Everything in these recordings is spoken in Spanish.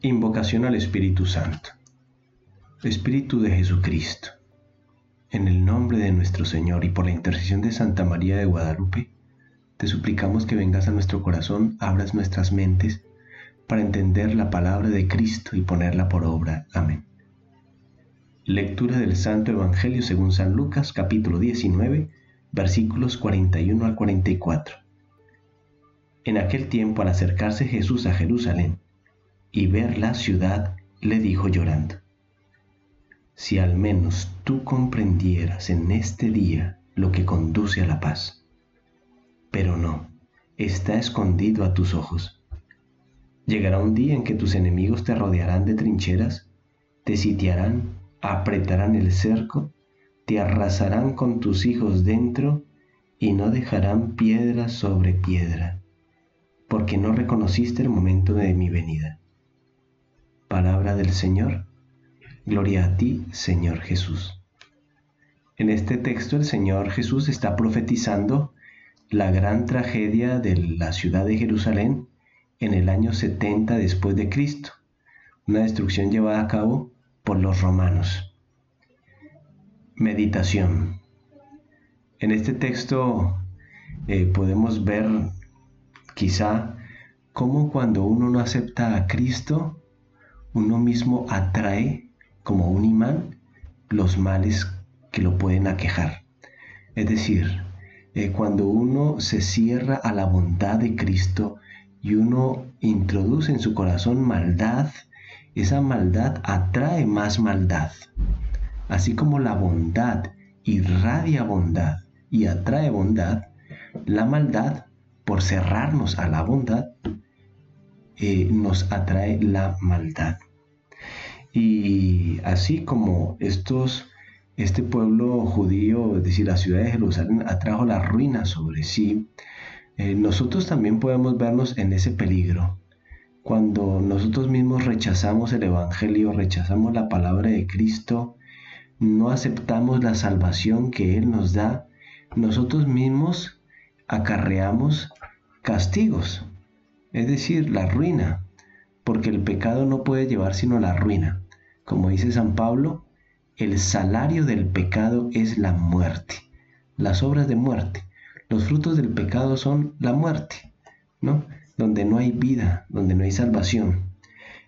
Invocación al Espíritu Santo. Espíritu de Jesucristo, en el nombre de nuestro Señor y por la intercesión de Santa María de Guadalupe, te suplicamos que vengas a nuestro corazón, abras nuestras mentes para entender la palabra de Cristo y ponerla por obra. Amén. Lectura del Santo Evangelio según San Lucas capítulo 19 versículos 41 al 44. En aquel tiempo al acercarse Jesús a Jerusalén, y ver la ciudad, le dijo llorando, Si al menos tú comprendieras en este día lo que conduce a la paz. Pero no, está escondido a tus ojos. Llegará un día en que tus enemigos te rodearán de trincheras, te sitiarán, apretarán el cerco, te arrasarán con tus hijos dentro y no dejarán piedra sobre piedra, porque no reconociste el momento de mi venida. Del Señor. Gloria a ti, Señor Jesús. En este texto el Señor Jesús está profetizando la gran tragedia de la ciudad de Jerusalén en el año 70 después de Cristo, una destrucción llevada a cabo por los romanos. Meditación. En este texto eh, podemos ver quizá cómo cuando uno no acepta a Cristo, uno mismo atrae como un imán los males que lo pueden aquejar. Es decir, eh, cuando uno se cierra a la bondad de Cristo y uno introduce en su corazón maldad, esa maldad atrae más maldad. Así como la bondad irradia bondad y atrae bondad, la maldad, por cerrarnos a la bondad, eh, nos atrae la maldad. Y así como estos, este pueblo judío, es decir, la ciudad de Jerusalén, atrajo la ruina sobre sí, eh, nosotros también podemos vernos en ese peligro. Cuando nosotros mismos rechazamos el Evangelio, rechazamos la palabra de Cristo, no aceptamos la salvación que Él nos da, nosotros mismos acarreamos castigos, es decir, la ruina, porque el pecado no puede llevar sino la ruina. Como dice San Pablo, el salario del pecado es la muerte, las obras de muerte. Los frutos del pecado son la muerte, ¿no? Donde no hay vida, donde no hay salvación.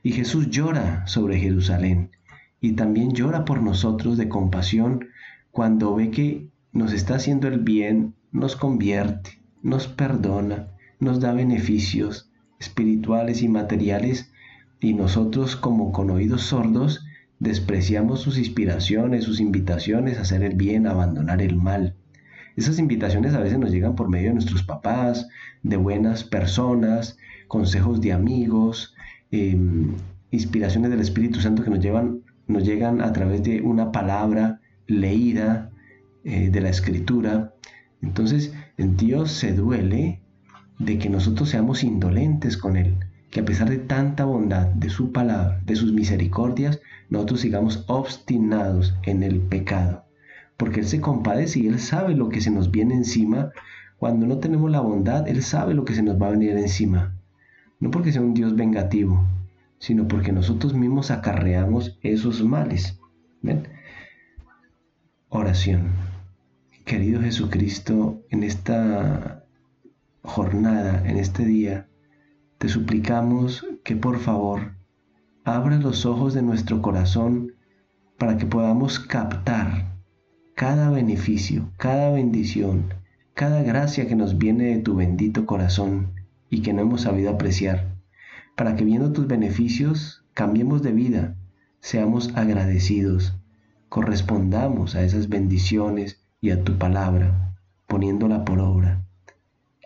Y Jesús llora sobre Jerusalén y también llora por nosotros de compasión cuando ve que nos está haciendo el bien, nos convierte, nos perdona, nos da beneficios espirituales y materiales y nosotros como con oídos sordos despreciamos sus inspiraciones, sus invitaciones a hacer el bien, a abandonar el mal. Esas invitaciones a veces nos llegan por medio de nuestros papás, de buenas personas, consejos de amigos, em, inspiraciones del Espíritu Santo que nos, llevan, nos llegan a través de una palabra leída eh, de la Escritura. Entonces, Dios se duele de que nosotros seamos indolentes con Él que a pesar de tanta bondad de su palabra, de sus misericordias, nosotros sigamos obstinados en el pecado. Porque Él se compadece y Él sabe lo que se nos viene encima. Cuando no tenemos la bondad, Él sabe lo que se nos va a venir encima. No porque sea un Dios vengativo, sino porque nosotros mismos acarreamos esos males. Oración. Querido Jesucristo, en esta jornada, en este día, te suplicamos que por favor abras los ojos de nuestro corazón para que podamos captar cada beneficio, cada bendición, cada gracia que nos viene de tu bendito corazón y que no hemos sabido apreciar, para que viendo tus beneficios cambiemos de vida, seamos agradecidos, correspondamos a esas bendiciones y a tu palabra, poniéndola por obra.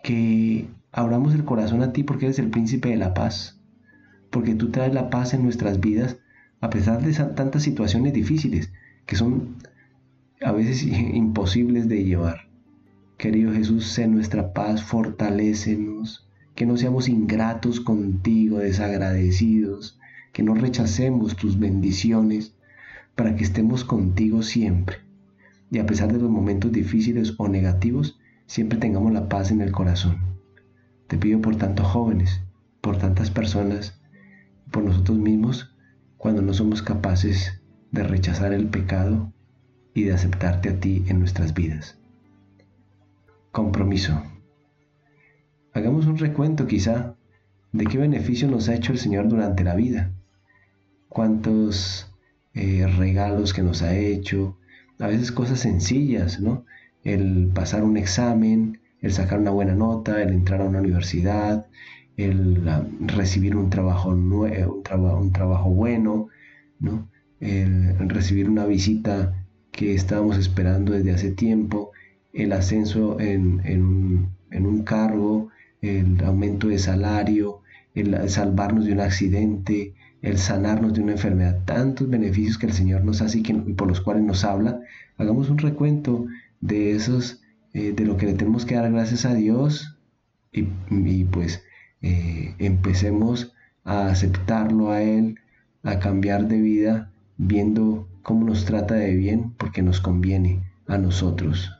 Que abramos el corazón a ti porque eres el príncipe de la paz, porque tú traes la paz en nuestras vidas a pesar de tantas situaciones difíciles que son a veces imposibles de llevar. Querido Jesús, sé nuestra paz, fortalécenos, que no seamos ingratos contigo, desagradecidos, que no rechacemos tus bendiciones, para que estemos contigo siempre. Y a pesar de los momentos difíciles o negativos, siempre tengamos la paz en el corazón. Te pido por tantos jóvenes, por tantas personas, por nosotros mismos cuando no somos capaces de rechazar el pecado y de aceptarte a ti en nuestras vidas. Compromiso. Hagamos un recuento quizá de qué beneficio nos ha hecho el Señor durante la vida. Cuántos eh, regalos que nos ha hecho, a veces cosas sencillas, ¿no? El pasar un examen, el sacar una buena nota, el entrar a una universidad, el recibir un trabajo, trabajo, un trabajo bueno, ¿no? el recibir una visita que estábamos esperando desde hace tiempo, el ascenso en, un, cargo, el aumento de salario, el salvarnos de un accidente, el sanarnos de una enfermedad, tantos beneficios que el Señor nos hace y, que, por los cuales nos habla. Hagamos un recuento de esos, eh, de lo que le tenemos que dar gracias a Dios y, pues eh, empecemos a aceptarlo a Él, a cambiar de vida, viendo cómo nos trata de bien porque nos conviene a nosotros.